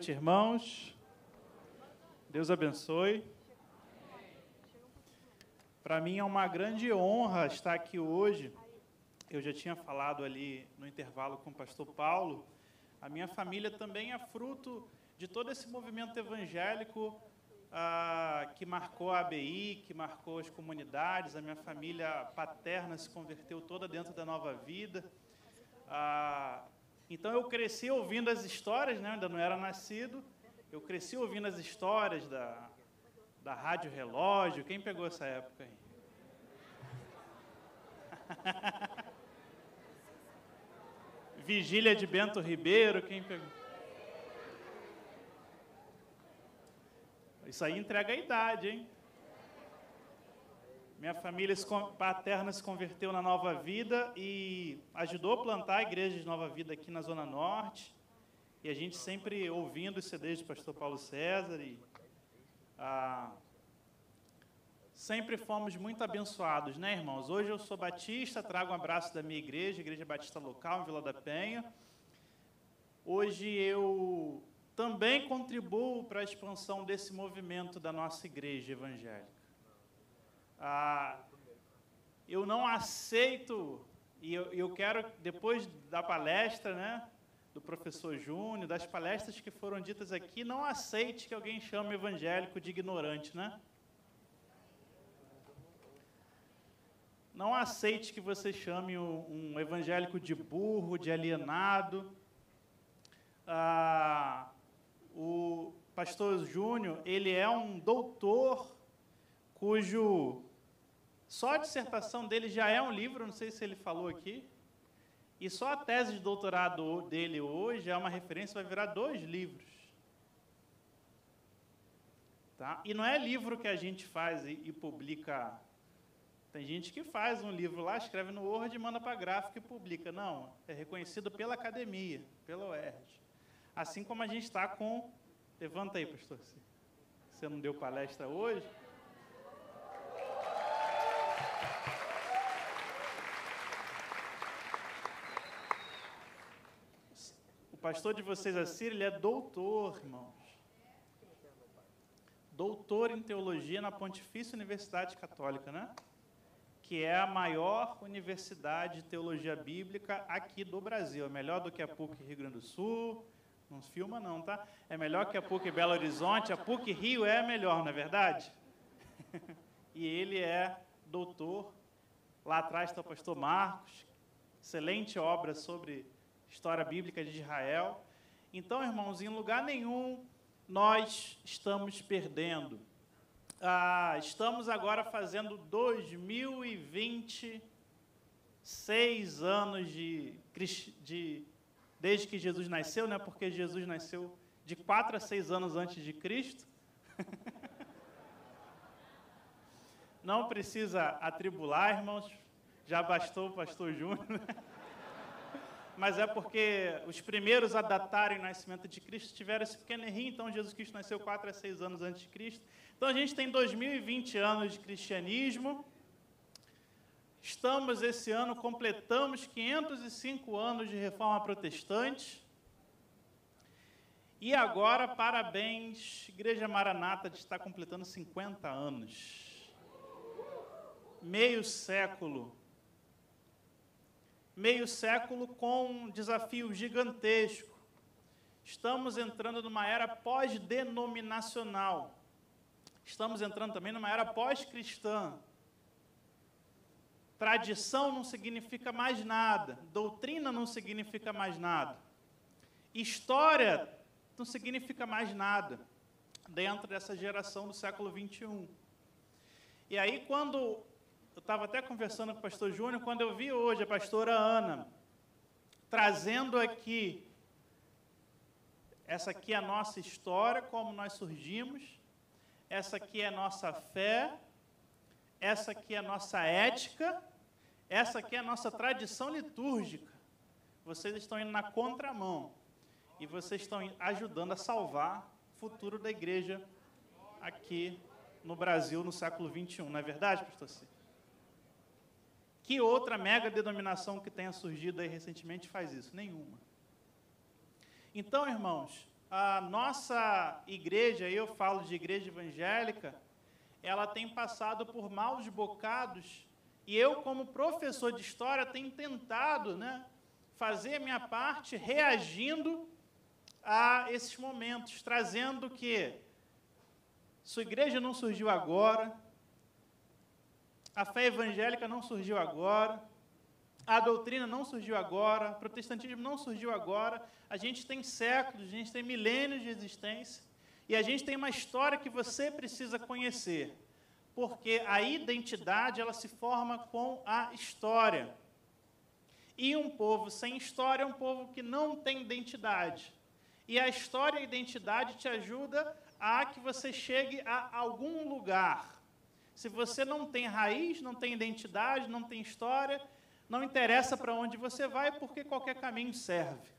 noite, irmãos. Deus abençoe. Para mim é uma grande honra estar aqui hoje. Eu já tinha falado ali no intervalo com o pastor Paulo. A minha família também é fruto de todo esse movimento evangélico ah, que marcou a ABI, que marcou as comunidades. A minha família paterna se converteu toda dentro da nova vida. Ah, então eu cresci ouvindo as histórias, né? ainda não era nascido. Eu cresci ouvindo as histórias da, da Rádio Relógio. Quem pegou essa época aí? Vigília de Bento Ribeiro, quem pegou? Isso aí entrega a idade, hein? Minha família paterna se converteu na Nova Vida e ajudou a plantar a igreja de Nova Vida aqui na Zona Norte. E a gente sempre ouvindo os CDs do pastor Paulo César. E, ah, sempre fomos muito abençoados, né, irmãos? Hoje eu sou batista, trago um abraço da minha igreja, Igreja Batista Local, em Vila da Penha. Hoje eu também contribuo para a expansão desse movimento da nossa igreja evangélica. Ah, eu não aceito, e eu, eu quero, depois da palestra, né, do professor Júnior, das palestras que foram ditas aqui, não aceite que alguém chame evangélico de ignorante, né? Não aceite que você chame um evangélico de burro, de alienado. Ah, o pastor Júnior, ele é um doutor cujo só a dissertação dele já é um livro, não sei se ele falou aqui. E só a tese de doutorado dele hoje é uma referência, vai virar dois livros. Tá? E não é livro que a gente faz e, e publica. Tem gente que faz um livro lá, escreve no Word, manda para a gráfica e publica. Não, é reconhecido pela academia, pela UERJ. Assim como a gente está com. Levanta aí, pastor. Você não deu palestra hoje? Pastor de vocês, Assir, ele é doutor, irmãos. Doutor em teologia na Pontifícia Universidade Católica, né? Que é a maior universidade de teologia bíblica aqui do Brasil. É melhor do que a PUC Rio Grande do Sul. Não filma, não, tá? É melhor que a PUC Belo Horizonte. A PUC Rio é melhor, não é verdade? e ele é doutor. Lá atrás está o pastor Marcos. Excelente obra sobre história bíblica de Israel. Então, irmãos, em lugar nenhum nós estamos perdendo. Ah, estamos agora fazendo 2026 anos de, de desde que Jesus nasceu, né? Porque Jesus nasceu de 4 a 6 anos antes de Cristo. Não precisa atribular, irmãos. Já bastou o pastor Júnior. mas é porque os primeiros a datarem o nascimento de Cristo tiveram esse pequeno errinho, então Jesus Cristo nasceu 4 a 6 anos antes de Cristo. Então a gente tem 2020 anos de cristianismo. Estamos esse ano, completamos 505 anos de reforma protestante. E agora, parabéns, Igreja Maranata de estar completando 50 anos. Meio século meio século com um desafio gigantesco. Estamos entrando numa era pós-denominacional. Estamos entrando também numa era pós-cristã. Tradição não significa mais nada, doutrina não significa mais nada, história não significa mais nada dentro dessa geração do século 21. E aí, quando eu estava até conversando com o pastor Júnior, quando eu vi hoje a pastora Ana trazendo aqui, essa aqui é a nossa história, como nós surgimos, essa aqui é a nossa fé, essa aqui é a nossa ética, essa aqui é a nossa tradição litúrgica. Vocês estão indo na contramão e vocês estão ajudando a salvar o futuro da igreja aqui no Brasil no século 21, não é verdade, pastor Ciro? Que outra mega denominação que tenha surgido aí recentemente faz isso? Nenhuma. Então, irmãos, a nossa igreja, eu falo de igreja evangélica, ela tem passado por maus bocados e eu, como professor de história, tenho tentado né, fazer a minha parte reagindo a esses momentos, trazendo que sua igreja não surgiu agora, a fé evangélica não surgiu agora, a doutrina não surgiu agora, o protestantismo não surgiu agora. A gente tem séculos, a gente tem milênios de existência e a gente tem uma história que você precisa conhecer, porque a identidade ela se forma com a história. E um povo sem história é um povo que não tem identidade. E a história e a identidade te ajuda a que você chegue a algum lugar. Se você não tem raiz, não tem identidade, não tem história, não interessa para onde você vai, porque qualquer caminho serve.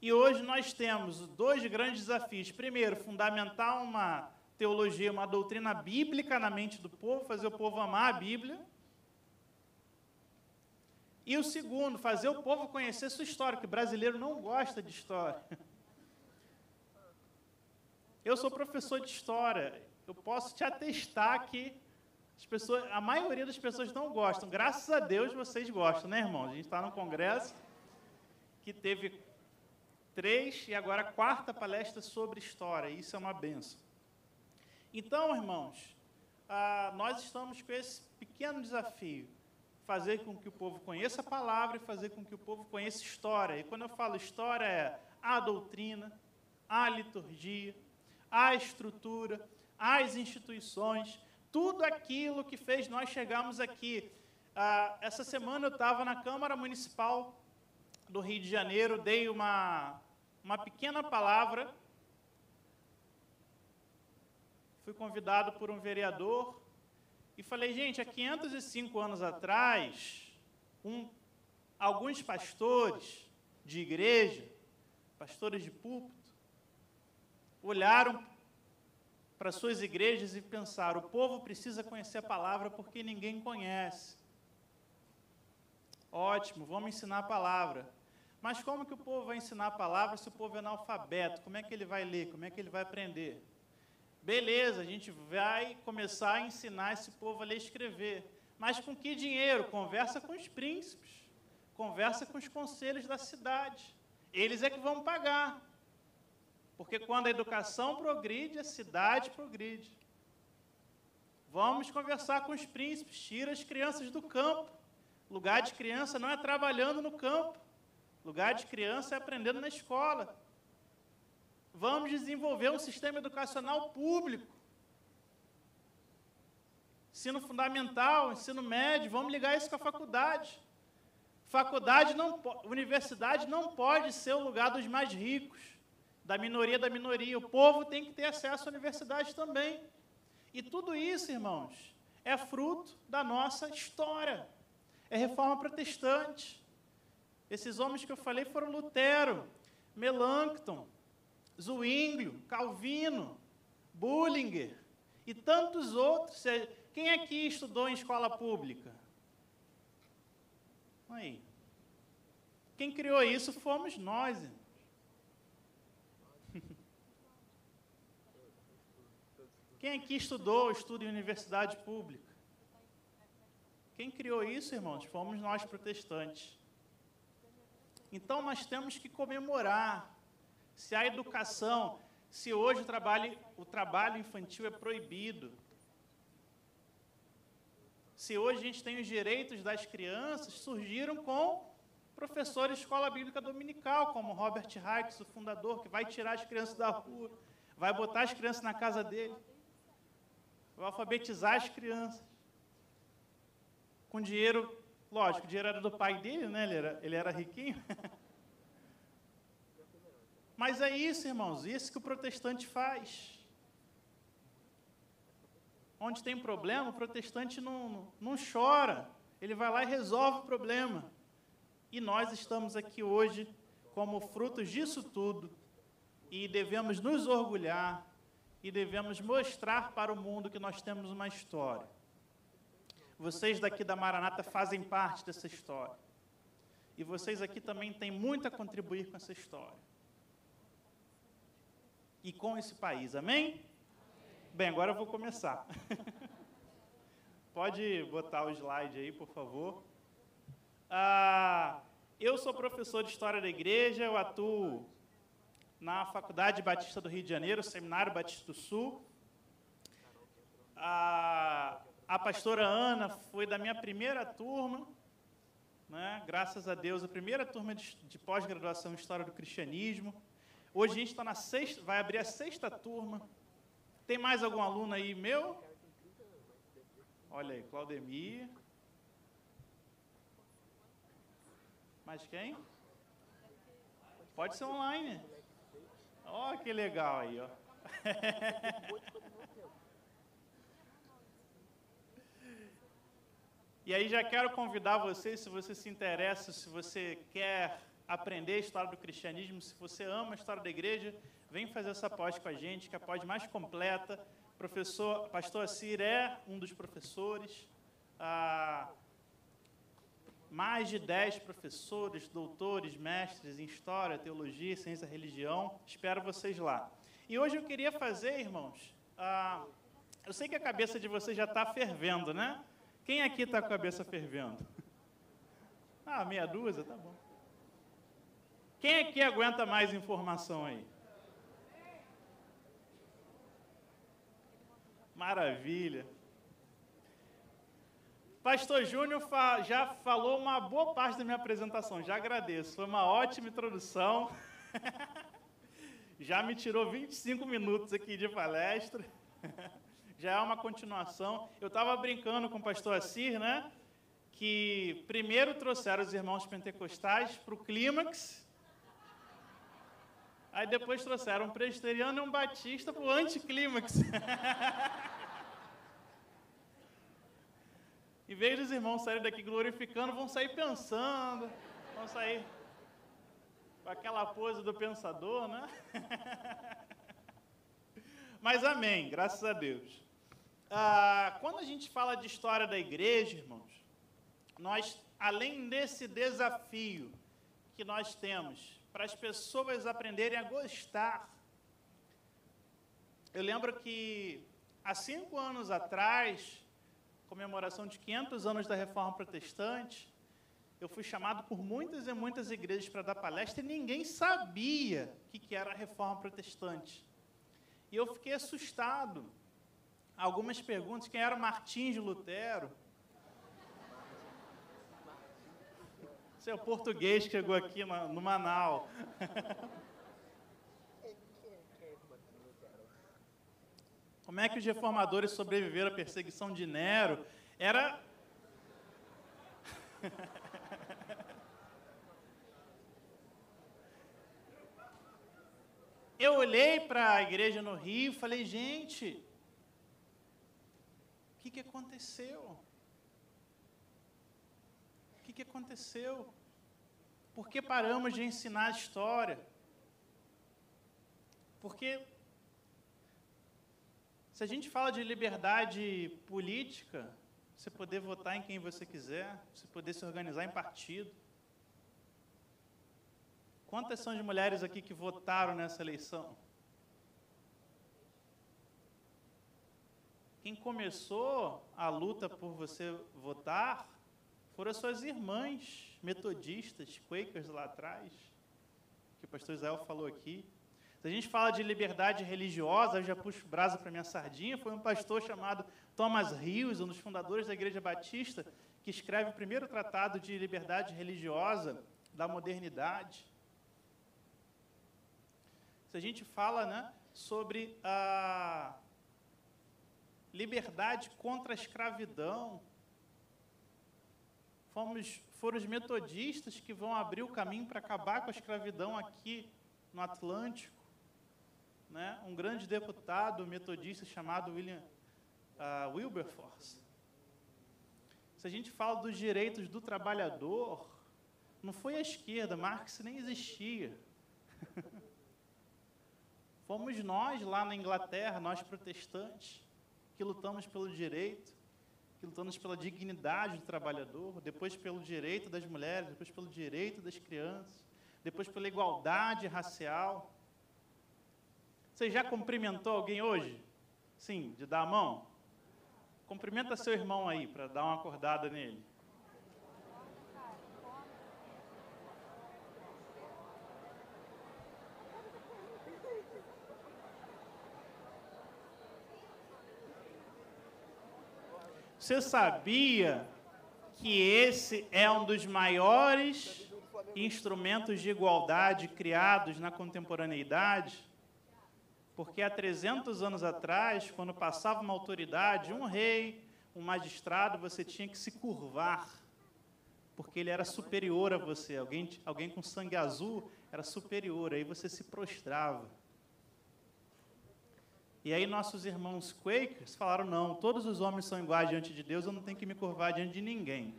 E hoje nós temos dois grandes desafios. Primeiro, fundamentar uma teologia, uma doutrina bíblica na mente do povo, fazer o povo amar a Bíblia. E o segundo, fazer o povo conhecer sua história, que brasileiro não gosta de história. Eu sou professor de história, eu posso te atestar que as pessoas, a maioria das pessoas não gostam. Graças a Deus vocês gostam, né, irmãos? A gente está no congresso que teve três e agora a quarta palestra sobre história. Isso é uma benção. Então, irmãos, ah, nós estamos com esse pequeno desafio: fazer com que o povo conheça a palavra e fazer com que o povo conheça história. E quando eu falo história, é a doutrina, a liturgia, a estrutura, as instituições, tudo aquilo que fez nós chegarmos aqui. Ah, essa semana eu estava na Câmara Municipal do Rio de Janeiro, dei uma, uma pequena palavra. Fui convidado por um vereador e falei, gente, há 505 anos atrás, um, alguns pastores de igreja, pastores de púlpito, olharam para suas igrejas e pensar: o povo precisa conhecer a palavra porque ninguém conhece. Ótimo, vamos ensinar a palavra. Mas como que o povo vai ensinar a palavra se o povo é analfabeto? Como é que ele vai ler? Como é que ele vai aprender? Beleza, a gente vai começar a ensinar esse povo a ler e escrever. Mas com que dinheiro? Conversa com os príncipes. Conversa com os conselhos da cidade. Eles é que vão pagar. Porque quando a educação progride, a cidade progride. Vamos conversar com os príncipes, tira as crianças do campo. Lugar de criança não é trabalhando no campo. Lugar de criança é aprendendo na escola. Vamos desenvolver um sistema educacional público. Ensino fundamental, ensino médio, vamos ligar isso com a faculdade. Faculdade não, universidade não pode ser o lugar dos mais ricos da minoria da minoria. O povo tem que ter acesso à universidade também. E tudo isso, irmãos, é fruto da nossa história. É reforma protestante. Esses homens que eu falei foram Lutero, Melancton, Zwinglio, Calvino, Bullinger e tantos outros. Quem aqui estudou em escola pública? Aí. Quem criou isso fomos nós. Irmãos. Quem aqui estudou, estuda em universidade pública? Quem criou isso, irmãos? Fomos nós protestantes. Então nós temos que comemorar. Se a educação, se hoje o trabalho, o trabalho infantil é proibido, se hoje a gente tem os direitos das crianças, surgiram com professores de escola bíblica dominical, como Robert Hikes, o fundador, que vai tirar as crianças da rua, vai botar as crianças na casa dele. Alfabetizar as crianças. Com dinheiro, lógico, o dinheiro era do pai dele, né? Ele era, ele era riquinho. Mas é isso, irmãos, isso que o protestante faz. Onde tem problema, o protestante não, não chora. Ele vai lá e resolve o problema. E nós estamos aqui hoje como frutos disso tudo. E devemos nos orgulhar e devemos mostrar para o mundo que nós temos uma história. Vocês daqui da Maranata fazem parte dessa história. E vocês aqui também têm muito a contribuir com essa história. E com esse país, amém? Bem, agora eu vou começar. Pode botar o slide aí, por favor. Ah, eu sou professor de História da Igreja, eu atuo na Faculdade Batista do Rio de Janeiro, Seminário Batista do Sul. A, a pastora Ana foi da minha primeira turma, né? graças a Deus, a primeira turma de, de pós-graduação em História do Cristianismo. Hoje a gente está na sexta, vai abrir a sexta turma. Tem mais algum aluno aí meu? Olha aí, Claudemir. Mais quem? Pode ser online. Ó, que legal aí, ó. e aí já quero convidar você, se você se interessa, se você quer aprender a história do cristianismo, se você ama a história da igreja, vem fazer essa pós com a gente, que é a pós mais completa. Professor, pastor Assir é um dos professores. Ah, mais de 10 professores, doutores, mestres em História, Teologia, Ciência Religião. Espero vocês lá. E hoje eu queria fazer, irmãos, ah, eu sei que a cabeça de vocês já está fervendo, né? Quem aqui está com a cabeça fervendo? Ah, meia dúzia, tá bom. Quem aqui aguenta mais informação aí? Maravilha. Pastor Júnior fa já falou uma boa parte da minha apresentação, já agradeço. Foi uma ótima introdução. já me tirou 25 minutos aqui de palestra. já é uma continuação. Eu estava brincando com o pastor Assir, né? Que primeiro trouxeram os irmãos pentecostais para o clímax. Aí depois trouxeram um presbiteriano e um batista para o anticlímax. Em vez dos irmãos saírem daqui glorificando, vão sair pensando, vão sair com aquela pose do pensador, né? Mas amém, graças a Deus. Ah, quando a gente fala de história da igreja, irmãos, nós, além desse desafio que nós temos para as pessoas aprenderem a gostar, eu lembro que há cinco anos atrás, comemoração de 500 anos da Reforma Protestante, eu fui chamado por muitas e muitas igrejas para dar palestra e ninguém sabia o que, que era a Reforma Protestante. E eu fiquei assustado. Algumas perguntas: quem era Martins Lutero? Seu português que chegou aqui no, no Como é que os reformadores sobreviveram à perseguição de Nero? Era. Eu olhei para a igreja no Rio e falei, gente, o que, que aconteceu? O que, que aconteceu? Por que paramos de ensinar a história? Porque se a gente fala de liberdade política, você poder votar em quem você quiser, você poder se organizar em partido. Quantas são de mulheres aqui que votaram nessa eleição? Quem começou a luta por você votar foram as suas irmãs metodistas, quakers lá atrás, que o pastor Israel falou aqui. Se a gente fala de liberdade religiosa, eu já puxo brasa para minha sardinha, foi um pastor chamado Thomas Rios, um dos fundadores da Igreja Batista, que escreve o primeiro tratado de liberdade religiosa da modernidade. Se a gente fala né, sobre a liberdade contra a escravidão, fomos, foram os metodistas que vão abrir o caminho para acabar com a escravidão aqui no Atlântico né, um grande deputado metodista chamado William uh, Wilberforce. Se a gente fala dos direitos do trabalhador, não foi a esquerda, Marx nem existia. Fomos nós lá na Inglaterra, nós protestantes, que lutamos pelo direito, que lutamos pela dignidade do trabalhador, depois pelo direito das mulheres, depois pelo direito das crianças, depois pela igualdade racial. Você já cumprimentou alguém hoje? Sim, de dar a mão? Cumprimenta seu irmão aí, para dar uma acordada nele. Você sabia que esse é um dos maiores instrumentos de igualdade criados na contemporaneidade? Porque há 300 anos atrás, quando passava uma autoridade, um rei, um magistrado, você tinha que se curvar, porque ele era superior a você. Alguém, alguém com sangue azul era superior, aí você se prostrava. E aí nossos irmãos Quakers falaram, não, todos os homens são iguais diante de Deus, eu não tenho que me curvar diante de ninguém.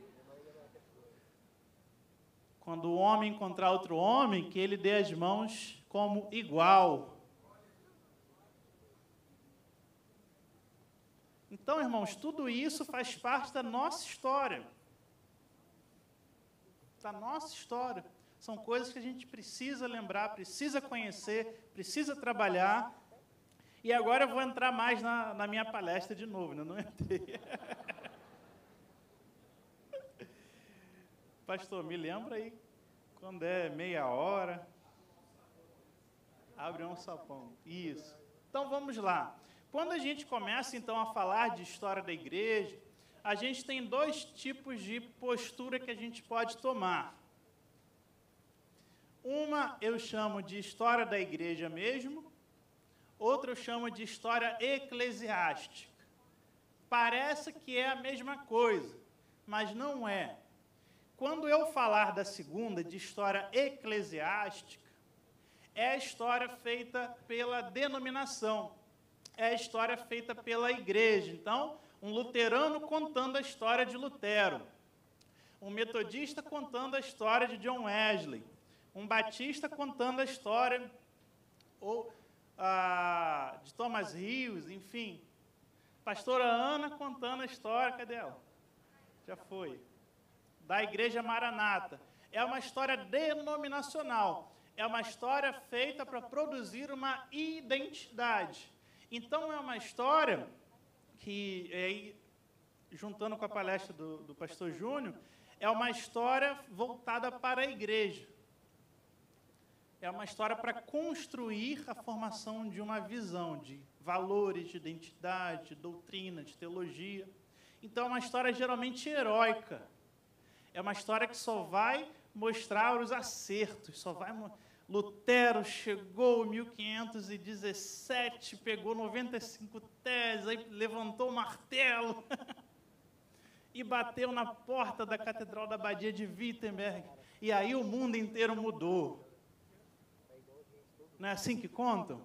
Quando o homem encontrar outro homem, que ele dê as mãos como igual. Então, irmãos, tudo isso faz parte da nossa história. Da nossa história. São coisas que a gente precisa lembrar, precisa conhecer, precisa trabalhar e agora eu vou entrar mais na, na minha palestra de novo, né? não entrei. Pastor, me lembra aí, quando é meia hora, abre um sapão. Isso. Então vamos lá. Quando a gente começa então a falar de história da igreja, a gente tem dois tipos de postura que a gente pode tomar. Uma eu chamo de história da igreja mesmo, Outro eu chamo de história eclesiástica. Parece que é a mesma coisa, mas não é. Quando eu falar da segunda, de história eclesiástica, é a história feita pela denominação, é a história feita pela igreja. Então, um luterano contando a história de Lutero, um metodista contando a história de John Wesley, um batista contando a história, ou ah, de Thomas Rios, enfim. Pastora Ana contando a história, cadê ela? Já foi. Da Igreja Maranata. É uma história denominacional. É uma história feita para produzir uma identidade. Então, é uma história que, é, juntando com a palestra do, do pastor Júnior, é uma história voltada para a igreja é uma história para construir a formação de uma visão de valores, de identidade, de doutrina, de teologia. Então, é uma história geralmente heróica. É uma história que só vai mostrar os acertos, só vai. Lutero chegou em 1517, pegou 95 teses, aí levantou o martelo e bateu na porta da Catedral da Abadia de Wittenberg. E aí o mundo inteiro mudou. Não é assim que contam?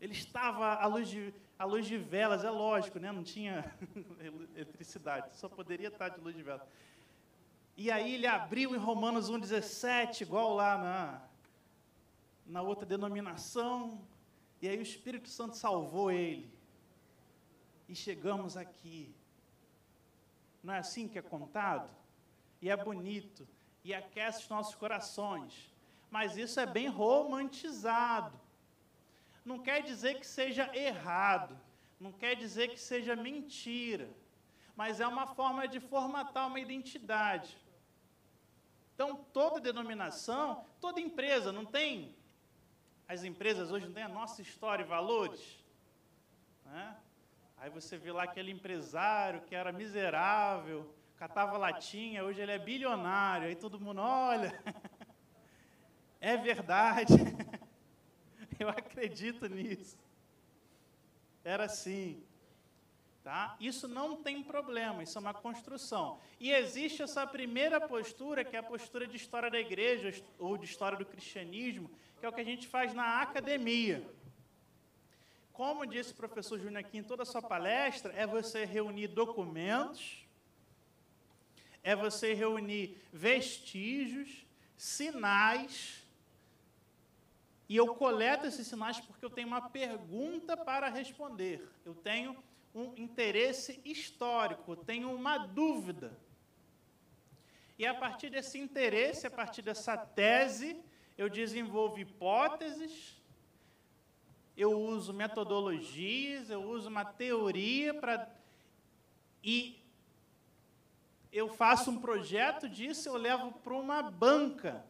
Ele estava à luz de, à luz de velas, é lógico, né? não tinha eletricidade, só poderia estar de luz de velas. E aí ele abriu em Romanos 1,17, igual lá na, na outra denominação, e aí o Espírito Santo salvou ele. E chegamos aqui. Não é assim que é contado? E é bonito, e aquece os nossos corações mas isso é bem romantizado. Não quer dizer que seja errado, não quer dizer que seja mentira, mas é uma forma de formatar uma identidade. Então, toda denominação, toda empresa, não tem. As empresas hoje não têm a nossa história e valores. Né? Aí você vê lá aquele empresário que era miserável, catava latinha, hoje ele é bilionário. Aí todo mundo olha. É verdade. Eu acredito nisso. Era assim. Tá? Isso não tem problema, isso é uma construção. E existe essa primeira postura, que é a postura de história da igreja ou de história do cristianismo, que é o que a gente faz na academia. Como disse o professor Júnior aqui em toda a sua palestra, é você reunir documentos, é você reunir vestígios, sinais, e eu coleto esses sinais porque eu tenho uma pergunta para responder. Eu tenho um interesse histórico, tenho uma dúvida. E a partir desse interesse, a partir dessa tese, eu desenvolvo hipóteses, eu uso metodologias, eu uso uma teoria para. E eu faço um projeto disso, eu levo para uma banca.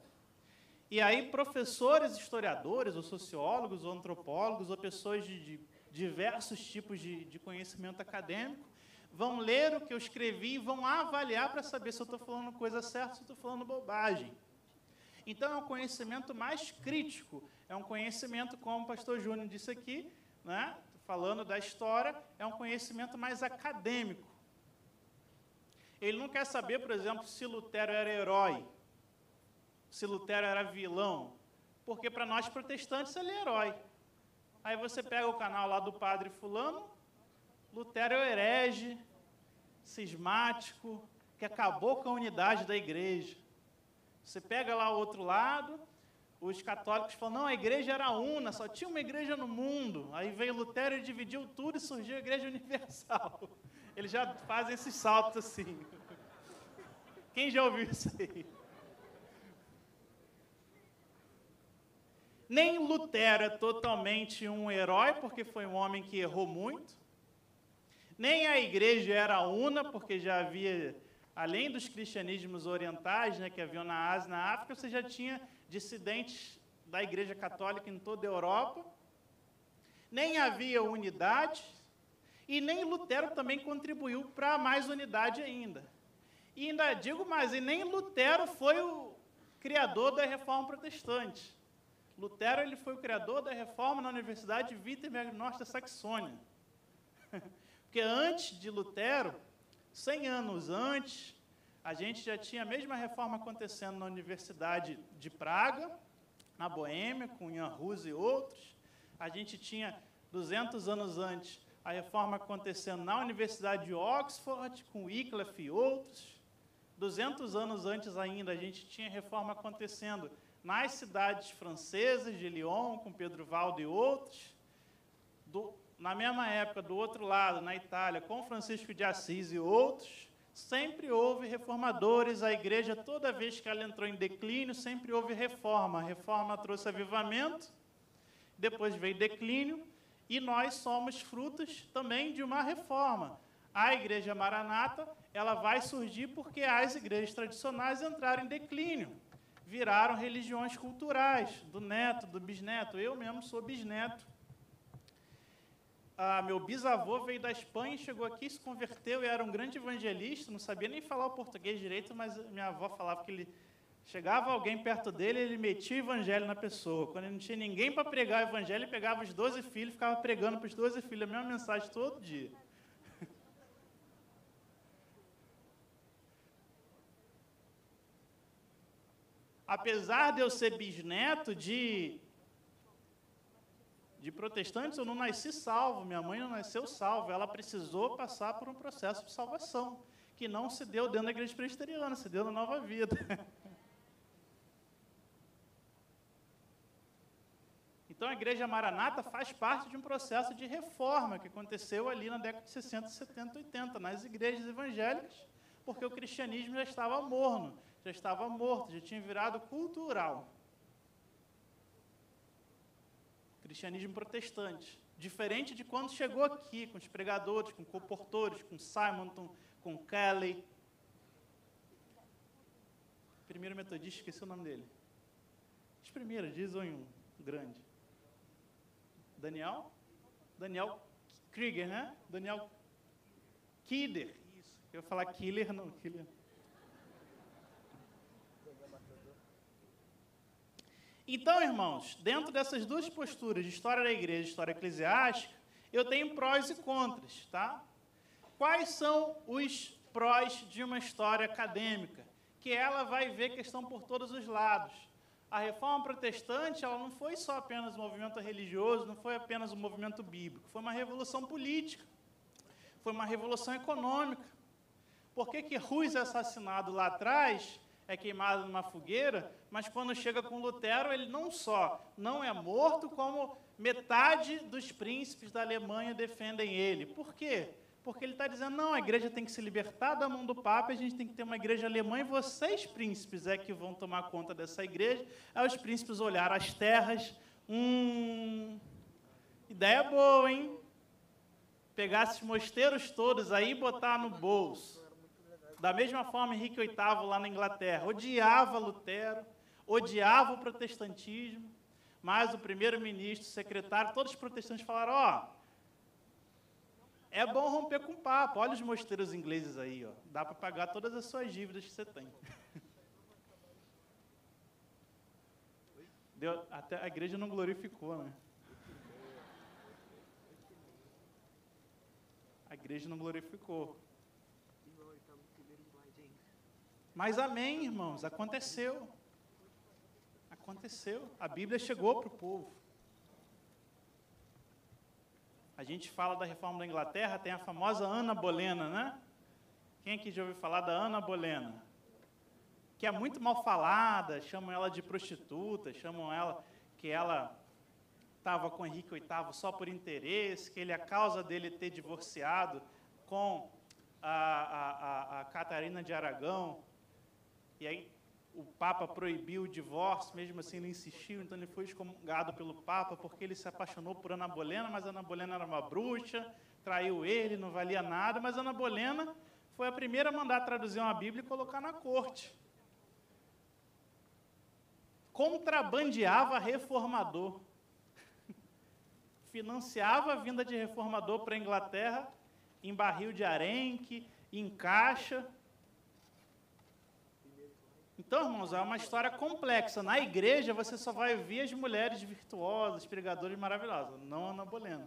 E aí, professores, historiadores, ou sociólogos, ou antropólogos, ou pessoas de, de diversos tipos de, de conhecimento acadêmico, vão ler o que eu escrevi e vão avaliar para saber se eu estou falando coisa certa, se eu estou falando bobagem. Então, é um conhecimento mais crítico, é um conhecimento, como o pastor Júnior disse aqui, né, falando da história, é um conhecimento mais acadêmico. Ele não quer saber, por exemplo, se Lutero era herói, se Lutero era vilão, porque para nós protestantes ele é herói. Aí você pega o canal lá do padre fulano, Lutero é o herege, cismático, que acabou com a unidade da igreja. Você pega lá o outro lado, os católicos falam, não, a igreja era una, só tinha uma igreja no mundo. Aí veio Lutero e dividiu tudo e surgiu a igreja universal. Eles já fazem esses saltos assim. Quem já ouviu isso aí? Nem Lutero é totalmente um herói, porque foi um homem que errou muito. Nem a igreja era una, porque já havia, além dos cristianismos orientais, né, que haviam na Ásia e na África, você já tinha dissidentes da igreja católica em toda a Europa. Nem havia unidade, e nem Lutero também contribuiu para mais unidade ainda. E ainda digo mais, e nem Lutero foi o criador da reforma protestante. Lutero ele foi o criador da reforma na Universidade de Wittenberg Norte da Saxônia. Porque antes de Lutero, 100 anos antes, a gente já tinha a mesma reforma acontecendo na Universidade de Praga, na Boêmia, com Jan Hus e outros. A gente tinha, 200 anos antes, a reforma acontecendo na Universidade de Oxford, com Wycliffe e outros. 200 anos antes ainda, a gente tinha reforma acontecendo nas cidades francesas de Lyon, com Pedro Valdo e outros. Do, na mesma época, do outro lado, na Itália, com Francisco de Assis e outros. Sempre houve reformadores, a igreja, toda vez que ela entrou em declínio, sempre houve reforma. A reforma trouxe avivamento, depois veio declínio, e nós somos frutos também de uma reforma. A igreja maranata, ela vai surgir porque as igrejas tradicionais entraram em declínio viraram religiões culturais, do neto, do bisneto. Eu mesmo sou bisneto. Ah, meu bisavô veio da Espanha, chegou aqui, se converteu e era um grande evangelista, não sabia nem falar o português direito, mas minha avó falava que ele chegava alguém perto dele, ele metia o evangelho na pessoa. Quando ele não tinha ninguém para pregar o evangelho, ele pegava os 12 filhos e ficava pregando para os 12 filhos a mesma mensagem todo dia. apesar de eu ser bisneto de, de protestantes, eu não nasci salvo, minha mãe não nasceu salva, ela precisou passar por um processo de salvação, que não se deu dentro da igreja presbiteriana, se deu na nova vida. Então a igreja maranata faz parte de um processo de reforma que aconteceu ali na década de 60, 70, 80, nas igrejas evangélicas, porque o cristianismo já estava morno, já estava morto, já tinha virado cultural. Cristianismo protestante. Diferente de quando chegou aqui, com os pregadores, com comportores, com Simonton, com Kelly. Primeiro metodista, esqueci o nome dele. Os primeiros, diz um grande. Daniel? Daniel Krieger, né? Daniel Kidder. Isso. Eu ia falar Killer, não. Killer. Então, irmãos, dentro dessas duas posturas de história da igreja e história eclesiástica, eu tenho prós e contras, tá? Quais são os prós de uma história acadêmica? Que ela vai ver questão por todos os lados. A reforma protestante, ela não foi só apenas um movimento religioso, não foi apenas um movimento bíblico, foi uma revolução política, foi uma revolução econômica. Por que, que Ruz é assassinado lá atrás é queimado numa fogueira, mas quando chega com Lutero, ele não só não é morto, como metade dos príncipes da Alemanha defendem ele. Por quê? Porque ele está dizendo, não, a igreja tem que se libertar da mão do Papa, a gente tem que ter uma igreja alemã e vocês, príncipes, é que vão tomar conta dessa igreja. Aí os príncipes olharam as terras, hum, ideia boa, hein? Pegar esses mosteiros todos aí e botar no bolso. Da mesma forma, Henrique VIII, lá na Inglaterra, odiava Lutero, odiava o protestantismo, mas o primeiro-ministro, o secretário, todos os protestantes falaram, ó, oh, é bom romper com o papo. Olha os mosteiros ingleses aí, ó. Dá para pagar todas as suas dívidas que você tem. Deu, até a igreja não glorificou, né? A igreja não glorificou. Mas amém, irmãos, aconteceu. Aconteceu. A Bíblia chegou para o povo. A gente fala da reforma da Inglaterra, tem a famosa Ana Bolena, né? Quem aqui já ouviu falar da Ana Bolena? Que é muito mal falada, chamam ela de prostituta, chamam ela que ela estava com Henrique VIII só por interesse, que ele, a causa dele ter divorciado com a, a, a, a Catarina de Aragão, e aí o Papa proibiu o divórcio, mesmo assim ele insistiu, então ele foi excomungado pelo Papa porque ele se apaixonou por Ana Bolena, mas Ana Bolena era uma bruxa, traiu ele, não valia nada, mas Ana Bolena foi a primeira a mandar traduzir uma Bíblia e colocar na corte. Contrabandeava reformador. Financiava a vinda de reformador para a Inglaterra em barril de arenque, em caixa, então, irmãos, é uma história complexa. Na igreja, você só vai ver as mulheres virtuosas, pregadoras maravilhosas, não Ana Bolena.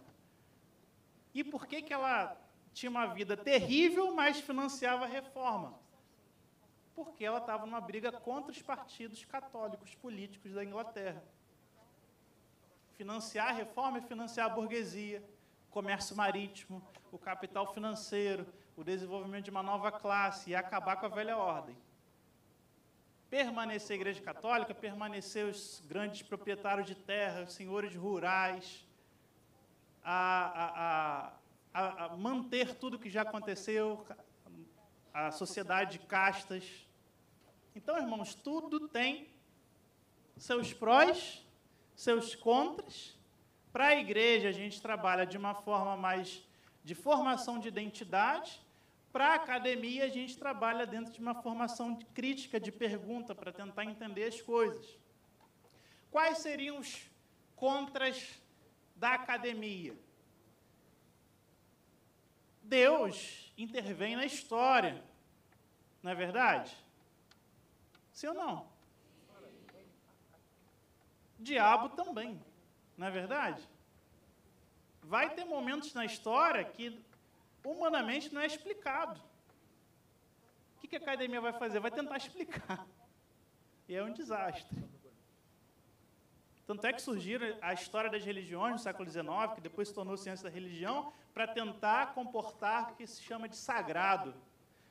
E por que, que ela tinha uma vida terrível, mas financiava a reforma? Porque ela estava numa briga contra os partidos católicos políticos da Inglaterra. Financiar a reforma é financiar a burguesia, o comércio marítimo, o capital financeiro, o desenvolvimento de uma nova classe e acabar com a velha ordem permanecer a Igreja Católica, permanecer os grandes proprietários de terra, os senhores rurais, a, a, a, a manter tudo que já aconteceu, a sociedade de castas. Então, irmãos, tudo tem seus prós, seus contras. Para a igreja, a gente trabalha de uma forma mais de formação de identidade, para a academia, a gente trabalha dentro de uma formação de crítica, de pergunta, para tentar entender as coisas. Quais seriam os contras da academia? Deus intervém na história, não é verdade? Sim ou não? Diabo também, não é verdade? Vai ter momentos na história que humanamente não é explicado. O que a academia vai fazer? Vai tentar explicar. E é um desastre. Tanto é que surgiram a história das religiões no século XIX, que depois se tornou ciência da religião, para tentar comportar o que se chama de sagrado.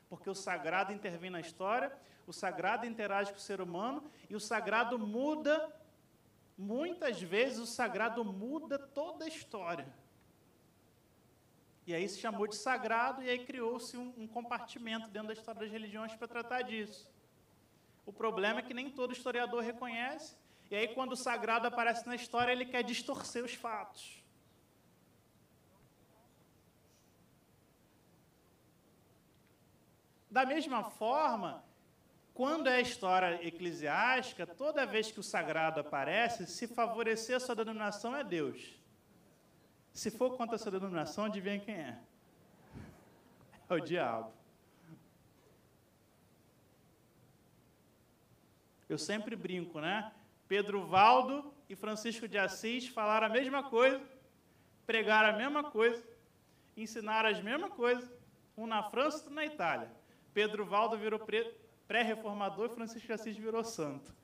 Porque o sagrado intervém na história, o sagrado interage com o ser humano, e o sagrado muda, muitas vezes o sagrado muda toda a história. E aí se chamou de sagrado e aí criou-se um, um compartimento dentro da história das religiões para tratar disso. O problema é que nem todo historiador reconhece, e aí quando o sagrado aparece na história, ele quer distorcer os fatos. Da mesma forma, quando é a história eclesiástica, toda vez que o sagrado aparece, se favorecer a sua denominação é Deus. Se for contra essa denominação, adivinha quem é? É o diabo. Eu sempre brinco, né? Pedro Valdo e Francisco de Assis falaram a mesma coisa, pregaram a mesma coisa, ensinaram as mesmas coisas, um na França e outro na Itália. Pedro Valdo virou pré-reformador e Francisco de Assis virou santo.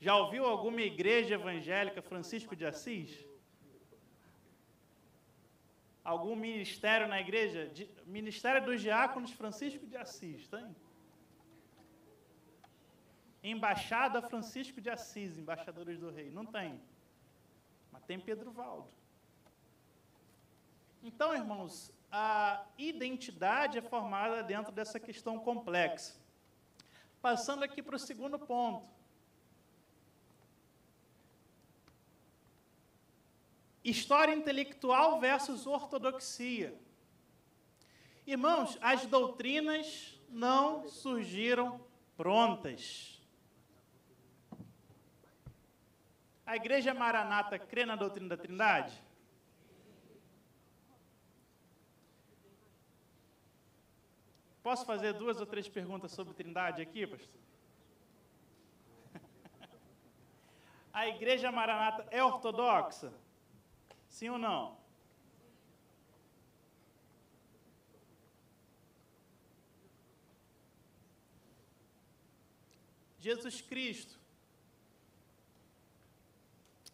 Já ouviu alguma igreja evangélica Francisco de Assis? Algum ministério na igreja? ministério dos Diáconos Francisco de Assis, tem? embaixada Francisco de Assis, embaixadores do rei. Não tem. Mas tem Pedro Valdo. Então, irmãos, a identidade é formada dentro dessa questão complexa. Passando aqui para o segundo ponto. História intelectual versus ortodoxia. Irmãos, as doutrinas não surgiram prontas. A igreja maranata crê na doutrina da Trindade? Posso fazer duas ou três perguntas sobre Trindade aqui, pastor? A igreja maranata é ortodoxa? Sim ou não? Jesus Cristo,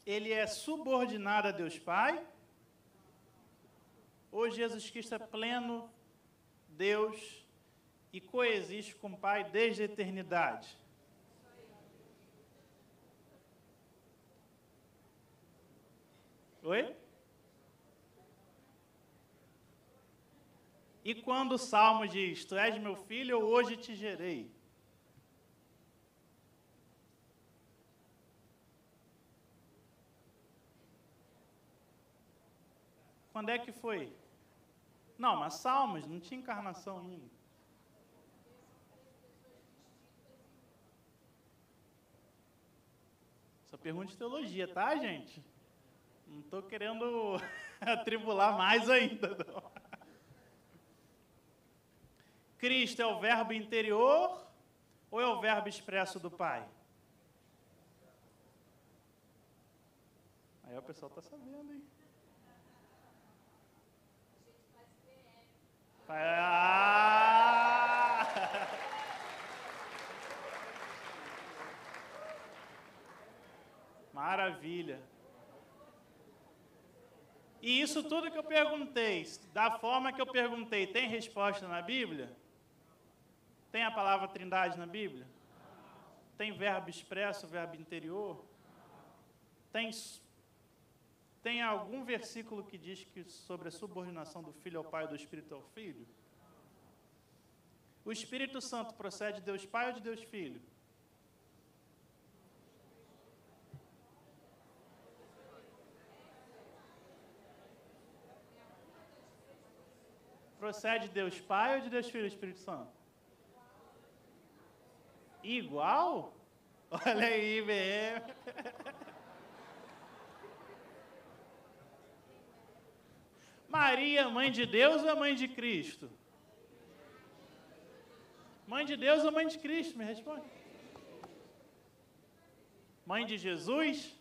ele é subordinado a Deus Pai? Ou Jesus Cristo é pleno Deus e coexiste com o Pai desde a eternidade. Oi? E quando o Salmo diz: Tu és meu filho, eu hoje te gerei. Quando é que foi? Não, mas Salmos não tinha encarnação ainda. pergunta de teologia, tá, gente? Não estou querendo atribular mais ainda. Não. Cristo é o verbo interior ou é o verbo expresso do Pai? Aí o pessoal está sabendo, hein? Ah! Maravilha. E isso tudo que eu perguntei, da forma que eu perguntei, tem resposta na Bíblia? Tem a palavra trindade na Bíblia? Tem verbo expresso, verbo interior? Tem, tem algum versículo que diz que sobre a subordinação do Filho ao Pai e do Espírito ao Filho? O Espírito Santo procede de Deus Pai ou de Deus Filho? Procede de Deus Pai ou de Deus Filho Espírito Santo? Igual? Olha aí, BM. Maria, mãe de Deus ou mãe de Cristo? Mãe de Deus ou mãe de Cristo? Me responde. Mãe de Jesus?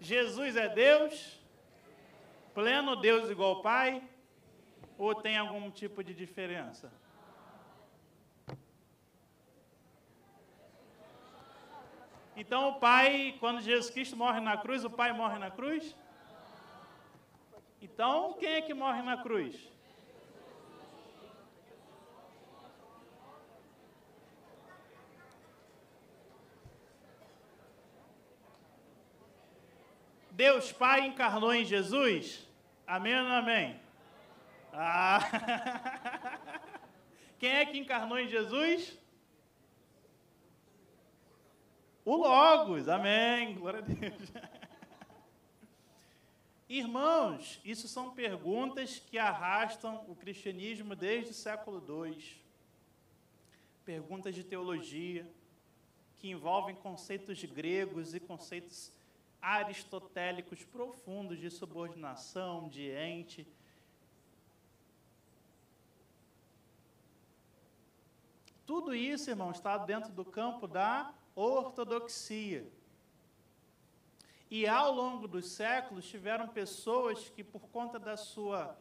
Jesus é Deus? pleno Deus igual Pai? Ou tem algum tipo de diferença? Então o Pai, quando Jesus Cristo morre na cruz, o Pai morre na cruz? Então, quem é que morre na cruz? Deus Pai encarnou em Jesus? Amém ou não amém? Ah. Quem é que encarnou em Jesus? O Logos, amém, glória a Deus. Irmãos, isso são perguntas que arrastam o cristianismo desde o século II. Perguntas de teologia, que envolvem conceitos gregos e conceitos aristotélicos profundos de subordinação, de ente. Tudo isso, irmão, está dentro do campo da ortodoxia. E ao longo dos séculos tiveram pessoas que, por conta da sua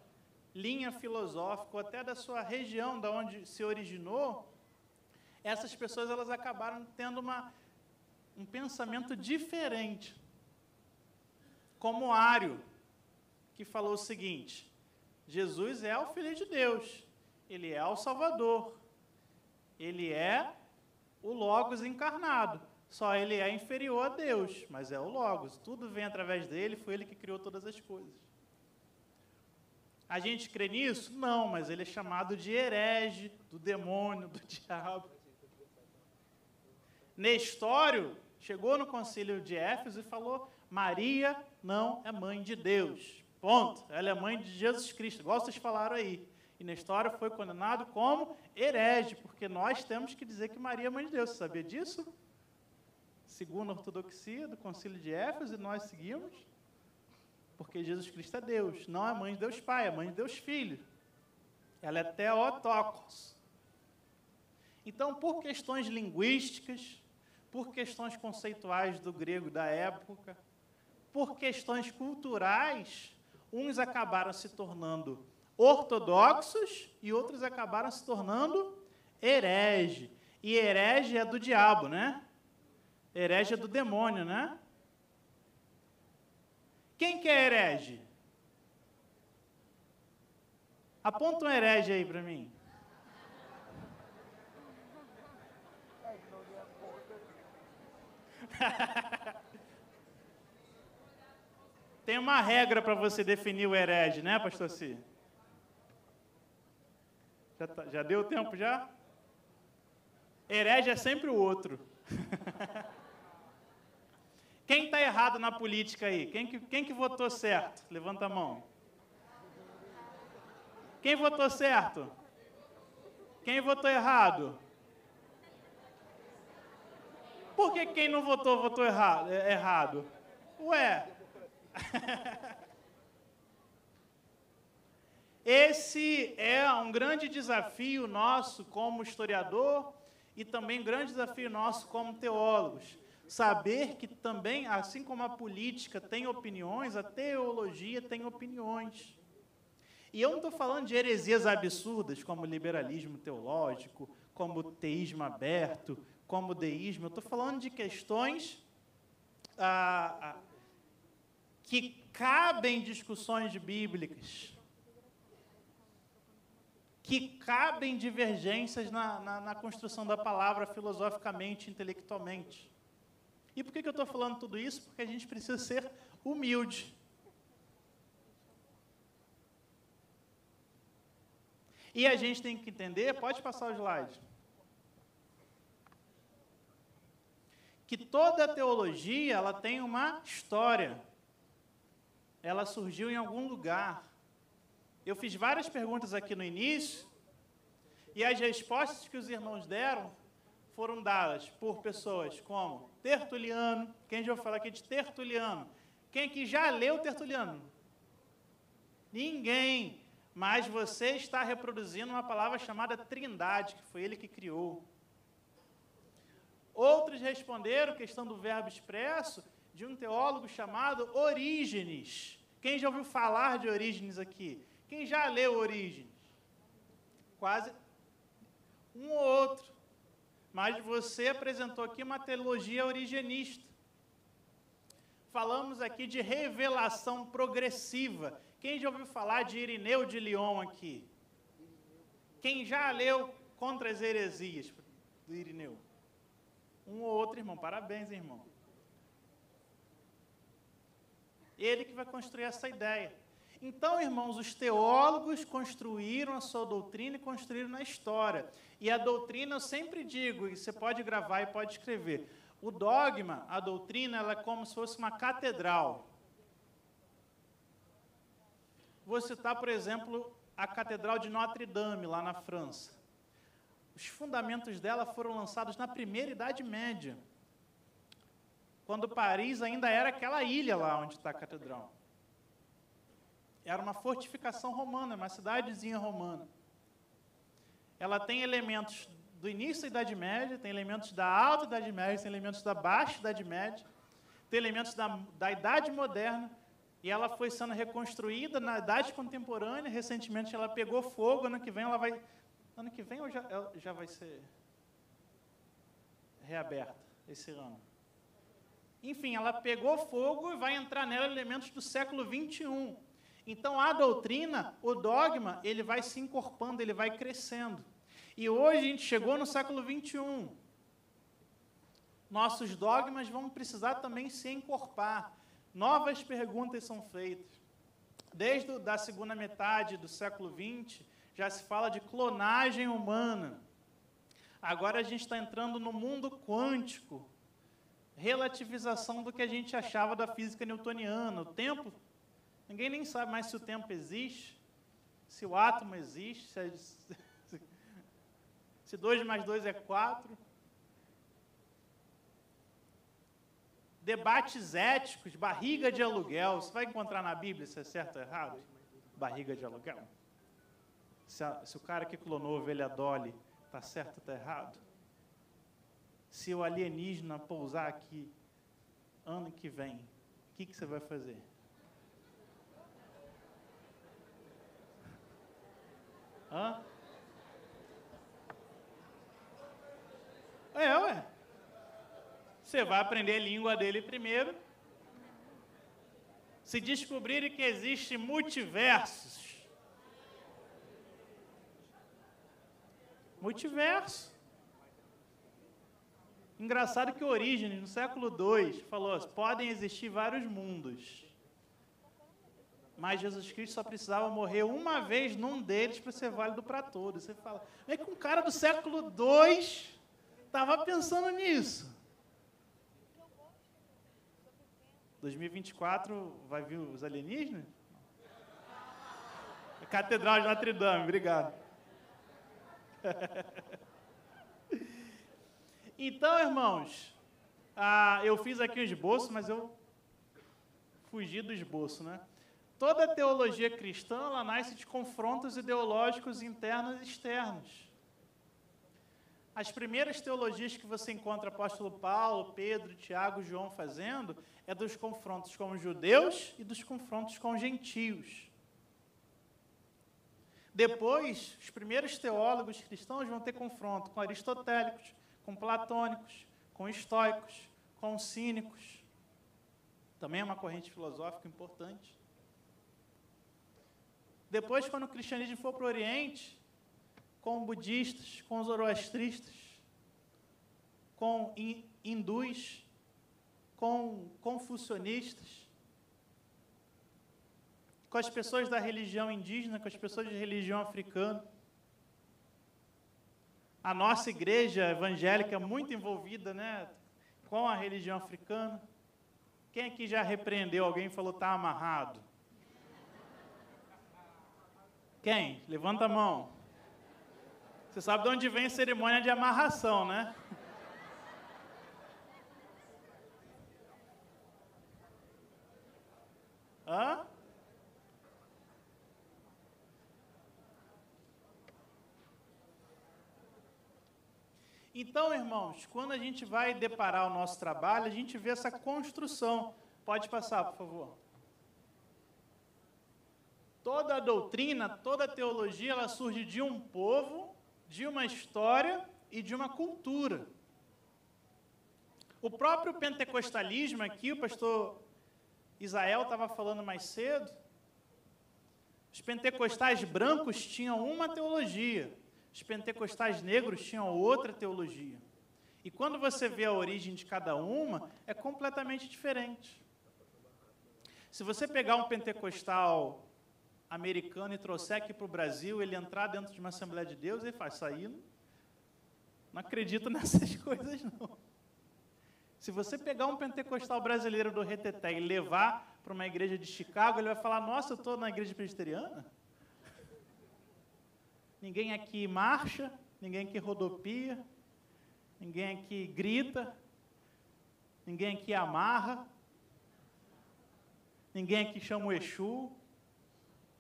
linha filosófica, ou até da sua região da onde se originou, essas pessoas elas acabaram tendo uma, um pensamento diferente como Ário, que falou o seguinte: Jesus é o Filho de Deus, ele é o Salvador. Ele é o Logos encarnado. Só ele é inferior a Deus, mas é o Logos. Tudo vem através dele, foi ele que criou todas as coisas. A gente crê nisso? Não, mas ele é chamado de herege, do demônio, do diabo. Nestório chegou no concílio de Éfeso e falou: Maria não é mãe de Deus. Ponto. Ela é mãe de Jesus Cristo, igual vocês falaram aí. E Nestório foi condenado como herege, porque nós temos que dizer que Maria é mãe de Deus. Você sabia disso? Segundo a ortodoxia do concílio de Éfeso, e nós seguimos. Porque Jesus Cristo é Deus, não é mãe de Deus Pai, é mãe de Deus Filho. Ela é Theotokos. Então, por questões linguísticas, por questões conceituais do grego da época, por questões culturais, uns acabaram se tornando ortodoxos e outros acabaram se tornando herege. E herege é do diabo, né? Herege é do demônio, né? Quem que é herege? Aponta um herege aí para mim. Tem uma regra para você definir o herege, né, pastor? Já, tá, já deu tempo já? Herege é sempre o outro. Quem está errado na política aí? Quem que, quem que votou certo? Levanta a mão. Quem votou certo? Quem votou errado? Por que quem não votou, votou errado? Errado? Ué. Esse é um grande desafio nosso como historiador e também um grande desafio nosso como teólogos. Saber que também, assim como a política tem opiniões, a teologia tem opiniões. E eu não estou falando de heresias absurdas, como liberalismo teológico, como teísmo aberto, como deísmo. Eu estou falando de questões ah, ah, que cabem discussões bíblicas que cabem divergências na, na, na construção da palavra filosoficamente, intelectualmente. E por que, que eu estou falando tudo isso? Porque a gente precisa ser humilde. E a gente tem que entender, pode passar o slide, que toda teologia ela tem uma história. Ela surgiu em algum lugar. Eu fiz várias perguntas aqui no início, e as respostas que os irmãos deram foram dadas por pessoas como Tertuliano. Quem já ouviu falar aqui de Tertuliano? Quem que já leu Tertuliano? Ninguém. Mas você está reproduzindo uma palavra chamada Trindade, que foi ele que criou. Outros responderam, questão do verbo expresso, de um teólogo chamado Orígenes. Quem já ouviu falar de Orígenes aqui? Quem já leu Origens? Quase um ou outro. Mas você apresentou aqui uma teologia originista. Falamos aqui de revelação progressiva. Quem já ouviu falar de Irineu de Lyon aqui? Quem já leu Contra as Heresias do Irineu? Um ou outro irmão. Parabéns, irmão. Ele que vai construir essa ideia. Então, irmãos, os teólogos construíram a sua doutrina e construíram na história. E a doutrina, eu sempre digo, e você pode gravar e pode escrever, o dogma, a doutrina, ela é como se fosse uma catedral. Vou citar, por exemplo, a Catedral de Notre Dame, lá na França. Os fundamentos dela foram lançados na primeira Idade Média, quando Paris ainda era aquela ilha lá onde está a catedral. Era uma fortificação romana, uma cidadezinha romana. Ela tem elementos do início da Idade Média, tem elementos da Alta Idade Média, tem elementos da Baixa Idade Média, tem elementos da, da Idade Moderna, e ela foi sendo reconstruída na Idade Contemporânea. Recentemente ela pegou fogo, ano que vem ela vai. Ano que vem ou já, já vai ser reaberta esse ano? Enfim, ela pegou fogo e vai entrar nela elementos do século 21. Então a doutrina, o dogma, ele vai se encorpando, ele vai crescendo. E hoje a gente chegou no século 21. Nossos dogmas vão precisar também se encorpar. Novas perguntas são feitas. Desde a segunda metade do século XX, já se fala de clonagem humana. Agora a gente está entrando no mundo quântico, relativização do que a gente achava da física newtoniana. O tempo, ninguém nem sabe mais se o tempo existe, se o átomo existe, se 2 mais 2 é 4. Debates éticos, barriga de aluguel. Você vai encontrar na Bíblia se é certo ou errado? Barriga de aluguel. Se, a, se o cara que clonou a ovelha Dolly está certo ou está errado? Se o alienígena pousar aqui ano que vem, o que, que você vai fazer? Hã? É, ué. Você vai aprender a língua dele primeiro. Se descobrirem que existem multiversos, Multiverso. Engraçado que Orígenes, no século II, falou: podem existir vários mundos. Mas Jesus Cristo só precisava morrer uma vez num deles para ser válido para todos. Você fala, é que um cara do século II estava pensando nisso. 2024 vai vir os alienígenas? Catedral de Notre Dame, obrigado. então, irmãos, ah, eu fiz aqui um esboço, mas eu fugi do esboço, né? Toda teologia cristã ela nasce de confrontos ideológicos internos e externos. As primeiras teologias que você encontra apóstolo Paulo, Pedro, Tiago, João fazendo é dos confrontos com os judeus e dos confrontos com os gentios. Depois, os primeiros teólogos cristãos vão ter confronto com aristotélicos, com platônicos, com estoicos, com cínicos. Também é uma corrente filosófica importante. Depois, quando o cristianismo for para o Oriente, com budistas, com zoroastristas, com hindus, com confucionistas, com as pessoas da religião indígena, com as pessoas de religião africana. A nossa igreja evangélica é muito envolvida né, com a religião africana. Quem aqui já repreendeu alguém e falou está amarrado? Quem? Levanta a mão. Você sabe de onde vem cerimônia de amarração, né? Hã? Então, irmãos, quando a gente vai deparar o nosso trabalho, a gente vê essa construção. Pode passar, por favor. Toda doutrina, toda teologia, ela surge de um povo, de uma história e de uma cultura. O próprio pentecostalismo aqui, o pastor Israel estava falando mais cedo, os pentecostais brancos tinham uma teologia, os pentecostais negros tinham outra teologia. E quando você vê a origem de cada uma, é completamente diferente. Se você pegar um pentecostal americano e trouxer aqui para o Brasil, ele entrar dentro de uma Assembleia de Deus, ele faz sair. Não acredito nessas coisas, não. Se você pegar um pentecostal brasileiro do Reteté e levar para uma igreja de Chicago, ele vai falar: Nossa, eu estou na igreja presbiteriana? Ninguém aqui marcha, ninguém aqui rodopia, ninguém aqui grita, ninguém aqui amarra, ninguém aqui chama o Exu.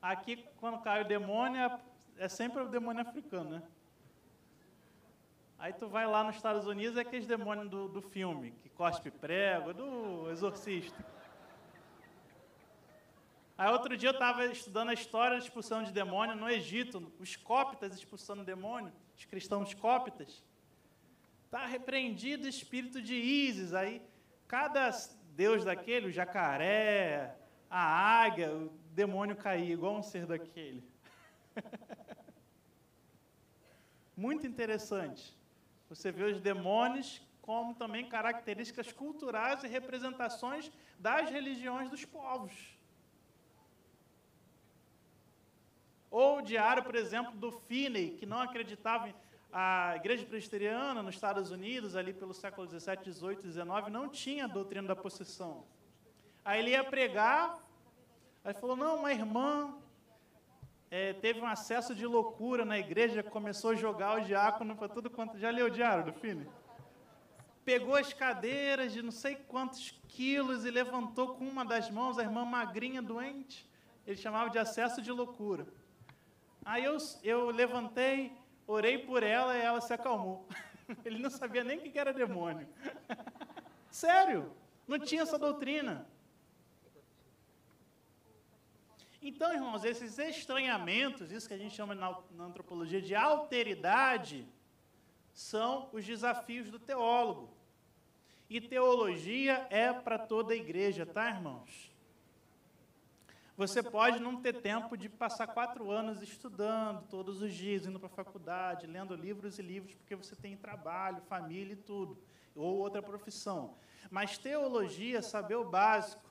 Aqui, quando cai o demônio, é, é sempre o demônio africano, né? Aí tu vai lá nos Estados Unidos, é aqueles demônios do, do filme, que cospe prego, do exorcista. Aí outro dia eu estava estudando a história da expulsão de demônio no Egito, os cópitas expulsando demônio, os cristãos cópitas. Está repreendido o espírito de Ísis. Aí cada deus daquele, o jacaré, a águia, o demônio caía, igual um ser daquele. muito interessante. Você vê os demônios como também características culturais e representações das religiões dos povos. Ou o diário, por exemplo, do Finney, que não acreditava em a igreja presbiteriana nos Estados Unidos, ali pelo século 17, 18, 19, não tinha a doutrina da possessão. Aí ele ia pregar, aí falou: não, uma irmã é, teve um acesso de loucura na igreja, começou a jogar o diácono para tudo quanto. Já leu o diário do Fini? Pegou as cadeiras de não sei quantos quilos e levantou com uma das mãos, a irmã magrinha, doente. Ele chamava de acesso de loucura. Aí eu, eu levantei, orei por ela e ela se acalmou. Ele não sabia nem o que era demônio. Sério, não tinha essa doutrina. Então, irmãos, esses estranhamentos, isso que a gente chama na, na antropologia de alteridade, são os desafios do teólogo. E teologia é para toda a igreja, tá, irmãos? Você pode não ter tempo de passar quatro anos estudando todos os dias, indo para a faculdade, lendo livros e livros, porque você tem trabalho, família e tudo, ou outra profissão. Mas teologia, saber o básico,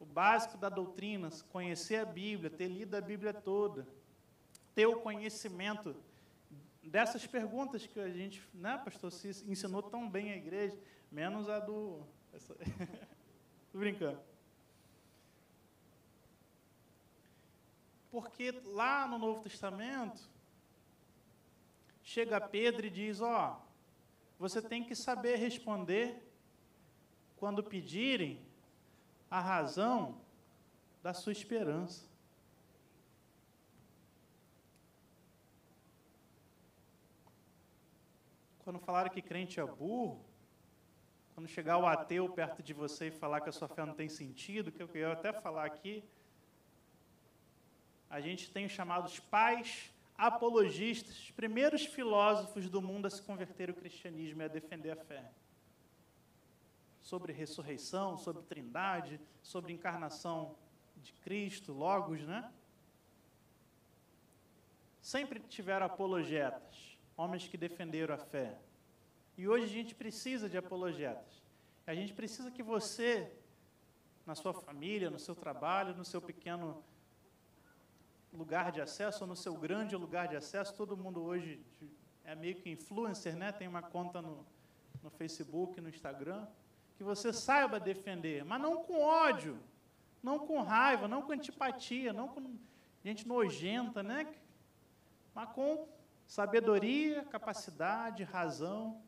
o básico da doutrina, conhecer a Bíblia, ter lido a Bíblia toda, ter o conhecimento dessas perguntas que a gente, né, pastor Cis, ensinou tão bem a igreja, menos a do. Tô brincando. Porque lá no Novo Testamento, chega Pedro e diz: Ó, você tem que saber responder quando pedirem a razão da sua esperança. Quando falaram que crente é burro, quando chegar o ateu perto de você e falar que a sua fé não tem sentido, que eu ia até falar aqui, a gente tem os chamados pais apologistas, os primeiros filósofos do mundo a se converter ao cristianismo e a defender a fé sobre ressurreição, sobre trindade, sobre encarnação de Cristo, Logos, né? Sempre tiveram apologetas, homens que defenderam a fé. E hoje a gente precisa de apologetas. A gente precisa que você, na sua família, no seu trabalho, no seu pequeno lugar de acesso, ou no seu grande lugar de acesso, todo mundo hoje é meio que influencer, né? Tem uma conta no, no Facebook, no Instagram que você saiba defender, mas não com ódio, não com raiva, não com antipatia, não com gente nojenta, né? Mas com sabedoria, capacidade, razão.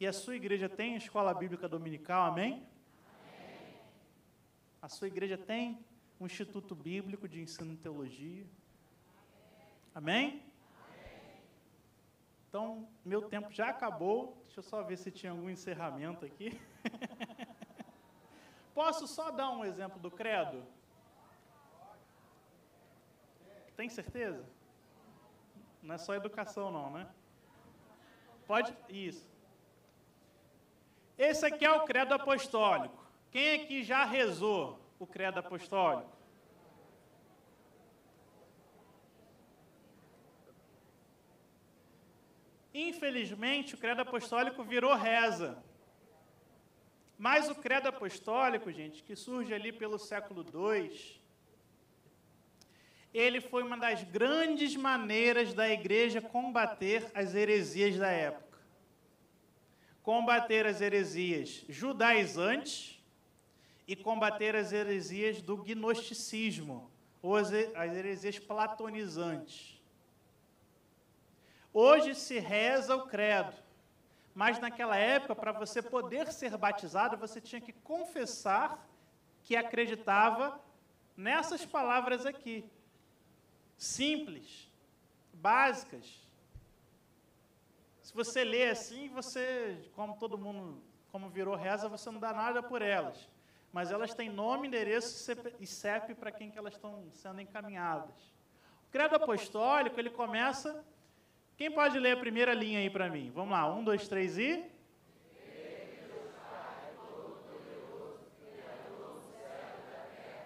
E a sua igreja tem escola bíblica dominical, amém? A sua igreja tem um instituto bíblico de ensino de teologia. Amém? Então, meu tempo já acabou. Deixa eu só ver se tinha algum encerramento aqui. Posso só dar um exemplo do credo? Tem certeza? Não é só educação, não, né? Pode? Isso. Esse aqui é o credo apostólico. Quem aqui já rezou o credo apostólico? Infelizmente, o credo apostólico virou reza. Mas o credo apostólico, gente, que surge ali pelo século II, ele foi uma das grandes maneiras da igreja combater as heresias da época. Combater as heresias judaizantes e combater as heresias do gnosticismo, ou as heresias platonizantes. Hoje se reza o credo, mas naquela época, para você poder ser batizado, você tinha que confessar que acreditava nessas palavras aqui. Simples, básicas. Se você lê assim, você, como todo mundo, como virou reza, você não dá nada por elas. Mas elas têm nome, endereço e CEP para quem que elas estão sendo encaminhadas. O credo apostólico, ele começa quem pode ler a primeira linha aí para mim? Vamos lá, um, dois, três e.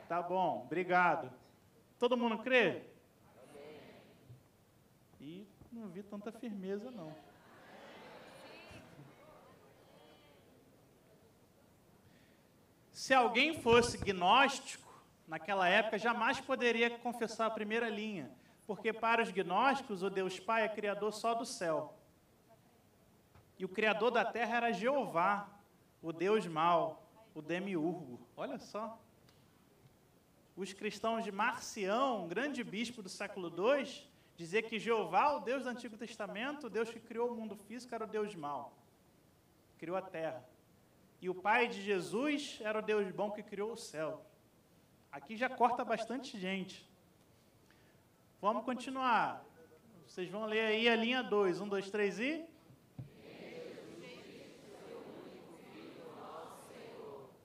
Tá bom, obrigado. Todo mundo crê? E Não vi tanta firmeza, não. Se alguém fosse gnóstico, naquela época, jamais poderia confessar a primeira linha, porque para os gnósticos, o Deus Pai é criador só do céu. E o criador da terra era Jeová, o Deus mau, o demiurgo. Olha só. Os cristãos de Marcião, grande bispo do século II, dizia que Jeová, o Deus do Antigo Testamento, o Deus que criou o mundo físico, era o Deus mau. Criou a terra. E o pai de Jesus era o Deus bom que criou o céu. Aqui já corta bastante gente. Vamos continuar. Vocês vão ler aí a linha 2. 1, 2, 3 e.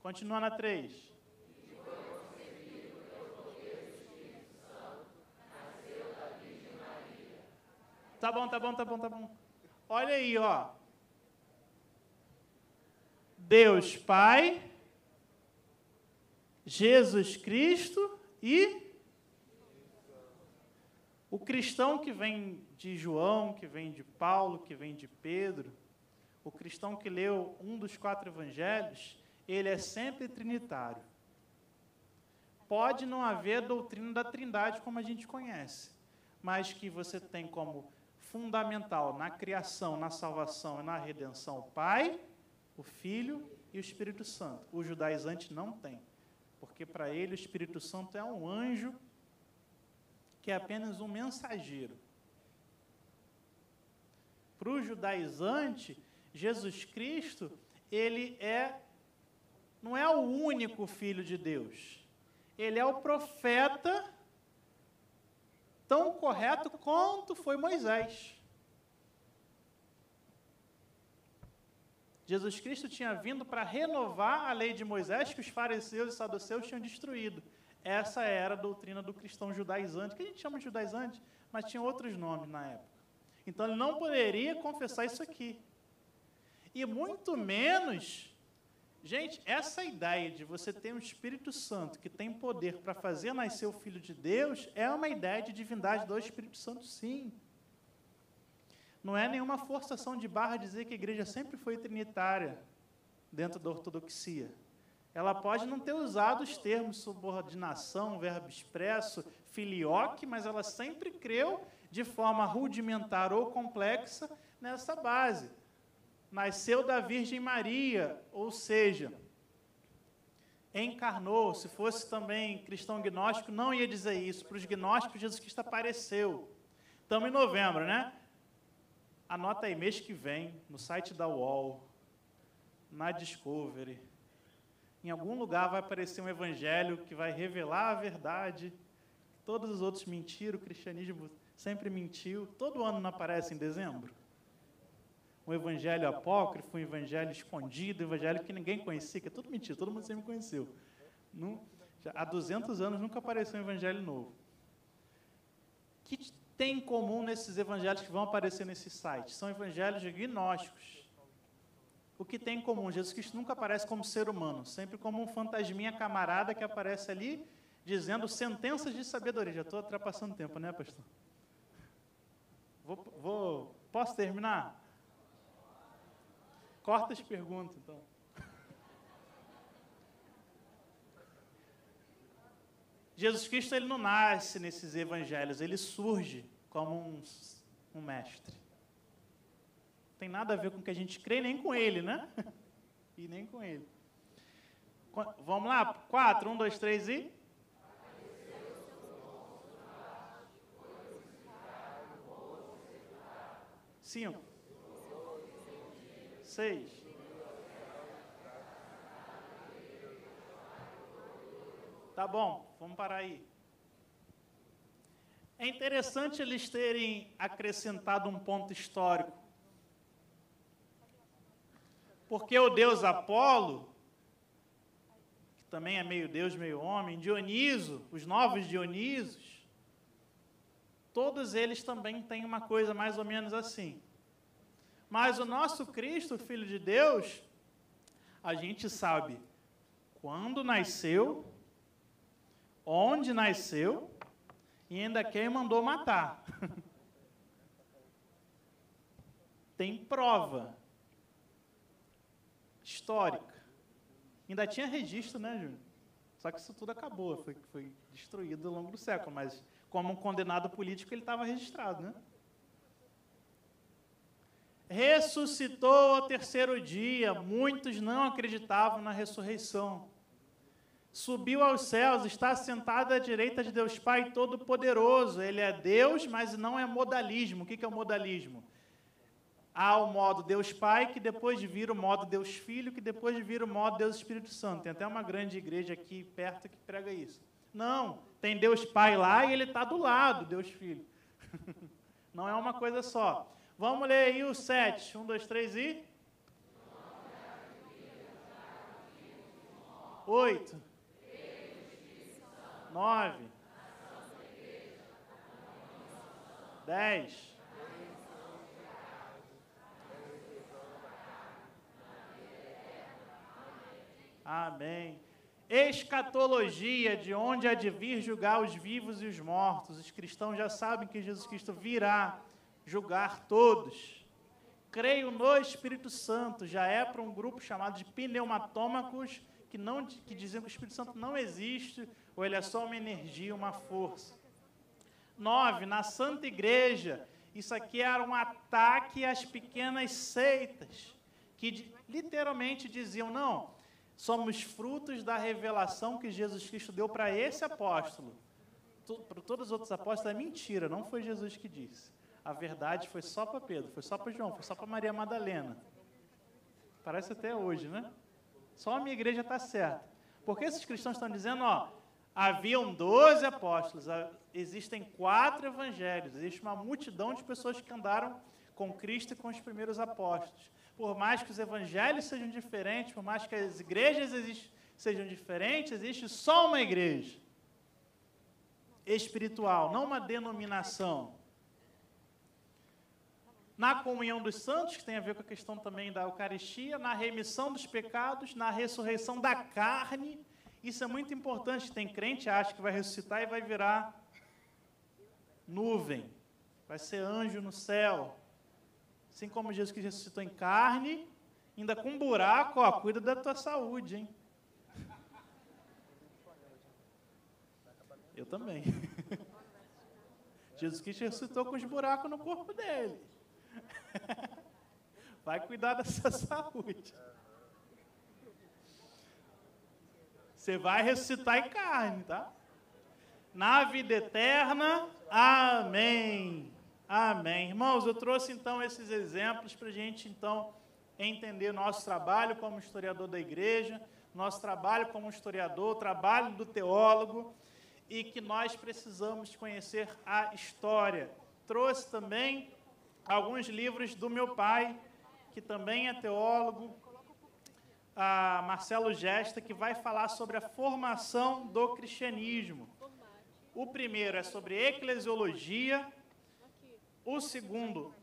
Continua na 3. Tá bom, tá bom, tá bom, tá bom. Olha aí, ó. Deus Pai, Jesus Cristo e o cristão que vem de João, que vem de Paulo, que vem de Pedro, o cristão que leu um dos quatro evangelhos, ele é sempre trinitário. Pode não haver doutrina da Trindade como a gente conhece, mas que você tem como fundamental na criação, na salvação e na redenção o Pai, o Filho e o Espírito Santo. O judaizante não tem, porque para ele o Espírito Santo é um anjo que é apenas um mensageiro. Para o judaizante, Jesus Cristo, ele é não é o único filho de Deus. Ele é o profeta tão correto quanto foi Moisés. Jesus Cristo tinha vindo para renovar a lei de Moisés que os fariseus e saduceus tinham destruído. Essa era a doutrina do cristão judaizante, que a gente chama de judaizante, mas tinha outros nomes na época. Então ele não poderia confessar isso aqui. E muito menos Gente, essa ideia de você ter um Espírito Santo que tem poder para fazer nascer o Filho de Deus é uma ideia de divindade do Espírito Santo, sim. Não é nenhuma forçação de barra dizer que a igreja sempre foi trinitária dentro da ortodoxia. Ela pode não ter usado os termos subordinação, verbo expresso, filioque, mas ela sempre creu de forma rudimentar ou complexa nessa base nasceu da Virgem Maria, ou seja, encarnou. Se fosse também cristão gnóstico, não ia dizer isso. Para os gnósticos, Jesus Cristo apareceu. Estamos em novembro, né? Anota aí, mês que vem, no site da UOL, na Discovery, em algum lugar vai aparecer um evangelho que vai revelar a verdade. Todos os outros mentiram, o cristianismo sempre mentiu. Todo ano não aparece em dezembro um evangelho apócrifo, um evangelho escondido, um evangelho que ninguém conhecia, que é tudo mentira, todo mundo sempre conheceu. Há 200 anos nunca apareceu um evangelho novo. O que tem em comum nesses evangelhos que vão aparecer nesse site? São evangelhos gnósticos. O que tem em comum? Jesus Cristo nunca aparece como ser humano, sempre como um fantasminha camarada que aparece ali dizendo sentenças de sabedoria. Já estou ultrapassando tempo, né, pastor? Vou, vou, posso terminar? Corta as perguntas, então. Jesus Cristo ele não nasce nesses evangelhos, ele surge como um, um mestre. Tem nada a ver com o que a gente crê, nem com ele, né? E nem com ele. Vamos lá? Quatro, um, dois, três e. Cinco. Seis. Tá bom, vamos parar aí. É interessante eles terem acrescentado um ponto histórico. Porque o deus Apolo, que também é meio deus, meio homem, Dioniso, os novos Dionisos, todos eles também têm uma coisa mais ou menos assim. Mas o nosso Cristo, Filho de Deus, a gente sabe quando nasceu, onde nasceu e ainda quem mandou matar. tem prova histórica. Ainda tinha registro, né, Júnior? Só que isso tudo acabou, foi, foi destruído ao longo do século, mas como um condenado político ele estava registrado, né? Ressuscitou ao terceiro dia, muitos não acreditavam na ressurreição. Subiu aos céus, está sentado à direita de Deus Pai Todo-Poderoso. Ele é Deus, mas não é modalismo. O que é o modalismo? Há o modo Deus Pai, que depois vira o modo Deus Filho, que depois vira o modo Deus Espírito Santo. Tem até uma grande igreja aqui perto que prega isso. Não, tem Deus Pai lá e ele está do lado, Deus Filho. Não é uma coisa só. Vamos ler aí o 7. 1, 2, 3 e. 8. 9. 10. Amém. Escatologia, de onde há de vir julgar os vivos e os mortos. Os cristãos já sabem que Jesus Cristo virá julgar todos. Creio no Espírito Santo, já é para um grupo chamado de pneumatômacos, que, não, que dizem que o Espírito Santo não existe, ou ele é só uma energia, uma força. Nove, na Santa Igreja, isso aqui era um ataque às pequenas seitas, que literalmente diziam, não, somos frutos da revelação que Jesus Cristo deu para esse apóstolo. Para todos os outros apóstolos é mentira, não foi Jesus que disse. A verdade foi só para Pedro, foi só para João, foi só para Maria Madalena. Parece até hoje, né? Só a minha igreja está certa. Porque esses cristãos estão dizendo, ó, haviam 12 apóstolos, existem quatro evangelhos, existe uma multidão de pessoas que andaram com Cristo e com os primeiros apóstolos. Por mais que os evangelhos sejam diferentes, por mais que as igrejas sejam diferentes, existe só uma igreja espiritual, não uma denominação na comunhão dos santos, que tem a ver com a questão também da Eucaristia, na remissão dos pecados, na ressurreição da carne. Isso é muito importante. Tem crente acha que vai ressuscitar e vai virar nuvem, vai ser anjo no céu. Assim como Jesus que ressuscitou em carne, ainda com um buraco, ó, cuida da tua saúde, hein? Eu também. Jesus Cristo ressuscitou com os buracos no corpo dele. Vai cuidar da sua saúde. Você vai ressuscitar em carne, tá? Na vida eterna, amém. Amém. Irmãos, eu trouxe então esses exemplos para a gente então entender nosso trabalho como historiador da igreja, nosso trabalho como historiador, trabalho do teólogo e que nós precisamos conhecer a história. Trouxe também alguns livros do meu pai, que também é teólogo, Marcelo Gesta, que vai falar sobre a formação do cristianismo. O primeiro é sobre eclesiologia. O segundo,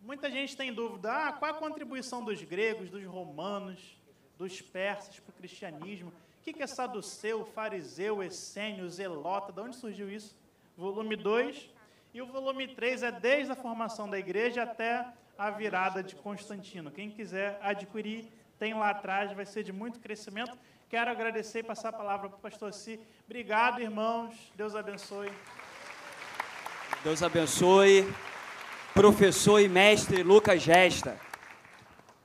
muita gente tem dúvida, ah, qual a contribuição dos gregos, dos romanos, dos persas para o cristianismo? O que é saduceu, fariseu, essênio, zelota? De onde surgiu isso? Volume 2 e o volume 3 é desde a formação da igreja até a virada de Constantino. Quem quiser adquirir, tem lá atrás, vai ser de muito crescimento. Quero agradecer e passar a palavra para o pastor Si. Obrigado, irmãos. Deus abençoe. Deus abençoe. Professor e mestre Lucas Gesta.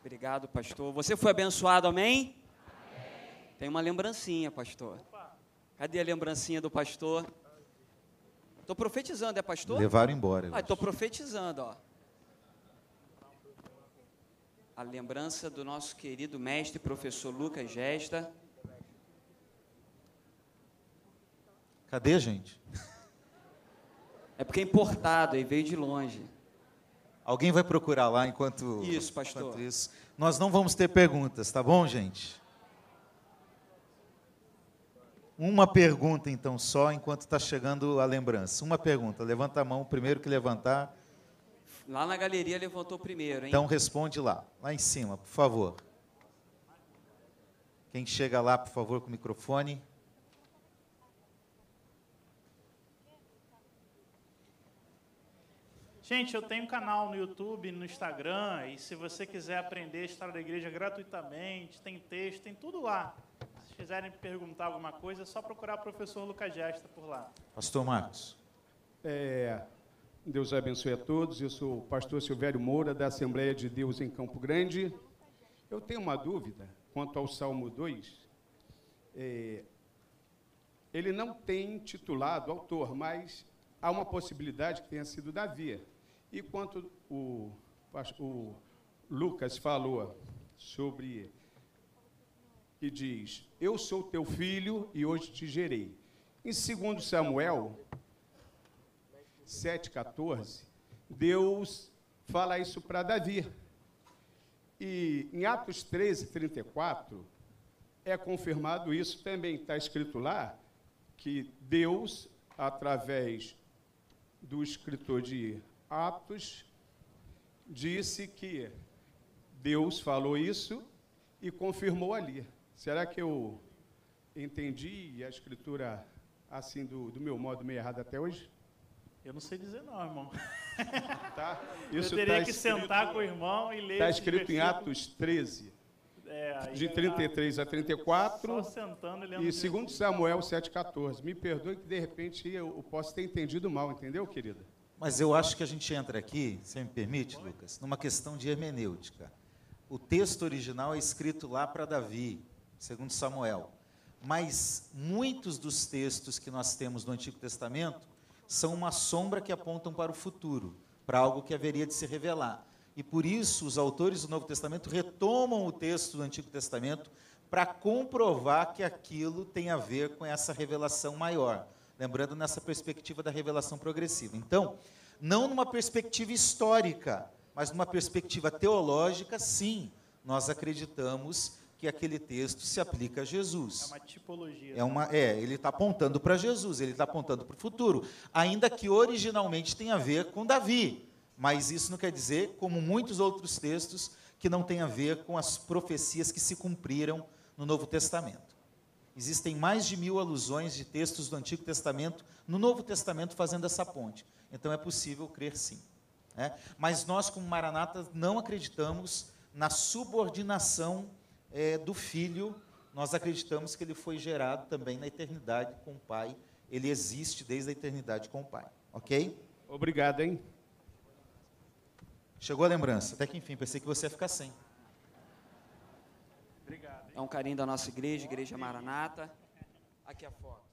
Obrigado, pastor. Você foi abençoado, amém? amém. Tem uma lembrancinha, pastor. Cadê a lembrancinha do pastor? Estou profetizando, é pastor? Levaram embora. Ah, estou profetizando, ó. A lembrança do nosso querido mestre, professor Lucas Gesta. Cadê, gente? É porque é importado, aí veio de longe. Alguém vai procurar lá enquanto. Isso, pastor. Enquanto isso. Nós não vamos ter perguntas, tá bom, gente? Uma pergunta, então, só, enquanto está chegando a lembrança. Uma pergunta. Levanta a mão, o primeiro que levantar. Lá na galeria levantou primeiro, hein? Então responde lá, lá em cima, por favor. Quem chega lá, por favor, com o microfone. Gente, eu tenho um canal no YouTube, no Instagram, e se você quiser aprender a história da igreja gratuitamente, tem texto, tem tudo lá. Se quiserem perguntar alguma coisa, é só procurar o professor Lucas Gesta por lá. Pastor Marcos. É, Deus abençoe a todos. Eu sou o pastor Silvério Moura, da Assembleia de Deus em Campo Grande. Eu tenho uma dúvida quanto ao Salmo 2. É, ele não tem titulado autor, mas há uma possibilidade que tenha sido Davi. E quanto o, o Lucas falou sobre que diz: Eu sou teu filho e hoje te gerei. Em 2 Samuel 7,14, Deus fala isso para Davi. E em Atos 13, 34, é confirmado isso também. Está escrito lá que Deus, através do escritor de Atos, disse que Deus falou isso e confirmou ali. Será que eu entendi a escritura assim do, do meu modo meio errado até hoje? Eu não sei dizer não, irmão. Tá? Isso eu teria tá que escrito, sentar com o irmão e ler Está escrito em Atos 13, é, de 33 a 34, só sentando, e 2 Samuel 7,14. Me perdoe que, de repente, eu posso ter entendido mal, entendeu, querida? Mas eu acho que a gente entra aqui, se me permite, Lucas, numa questão de hermenêutica. O texto original é escrito lá para Davi, segundo Samuel. Mas muitos dos textos que nós temos no Antigo Testamento são uma sombra que apontam para o futuro, para algo que haveria de se revelar. E por isso os autores do Novo Testamento retomam o texto do Antigo Testamento para comprovar que aquilo tem a ver com essa revelação maior. Lembrando nessa perspectiva da revelação progressiva. Então, não numa perspectiva histórica, mas numa perspectiva teológica, sim, nós acreditamos que aquele texto se aplica a Jesus. É uma tipologia. É, uma, é ele está apontando para Jesus, ele está apontando para o futuro, ainda que originalmente tenha a ver com Davi. Mas isso não quer dizer, como muitos outros textos, que não tem a ver com as profecias que se cumpriram no Novo Testamento. Existem mais de mil alusões de textos do Antigo Testamento no Novo Testamento fazendo essa ponte. Então é possível crer sim. Né? Mas nós, como Maranata, não acreditamos na subordinação é, do Filho. Nós acreditamos que ele foi gerado também na eternidade com o Pai. Ele existe desde a eternidade com o Pai. Ok? Obrigado, hein? Chegou a lembrança. Até que enfim, pensei que você ia ficar sem. É um carinho da nossa igreja, Igreja Maranata. Aqui a foto.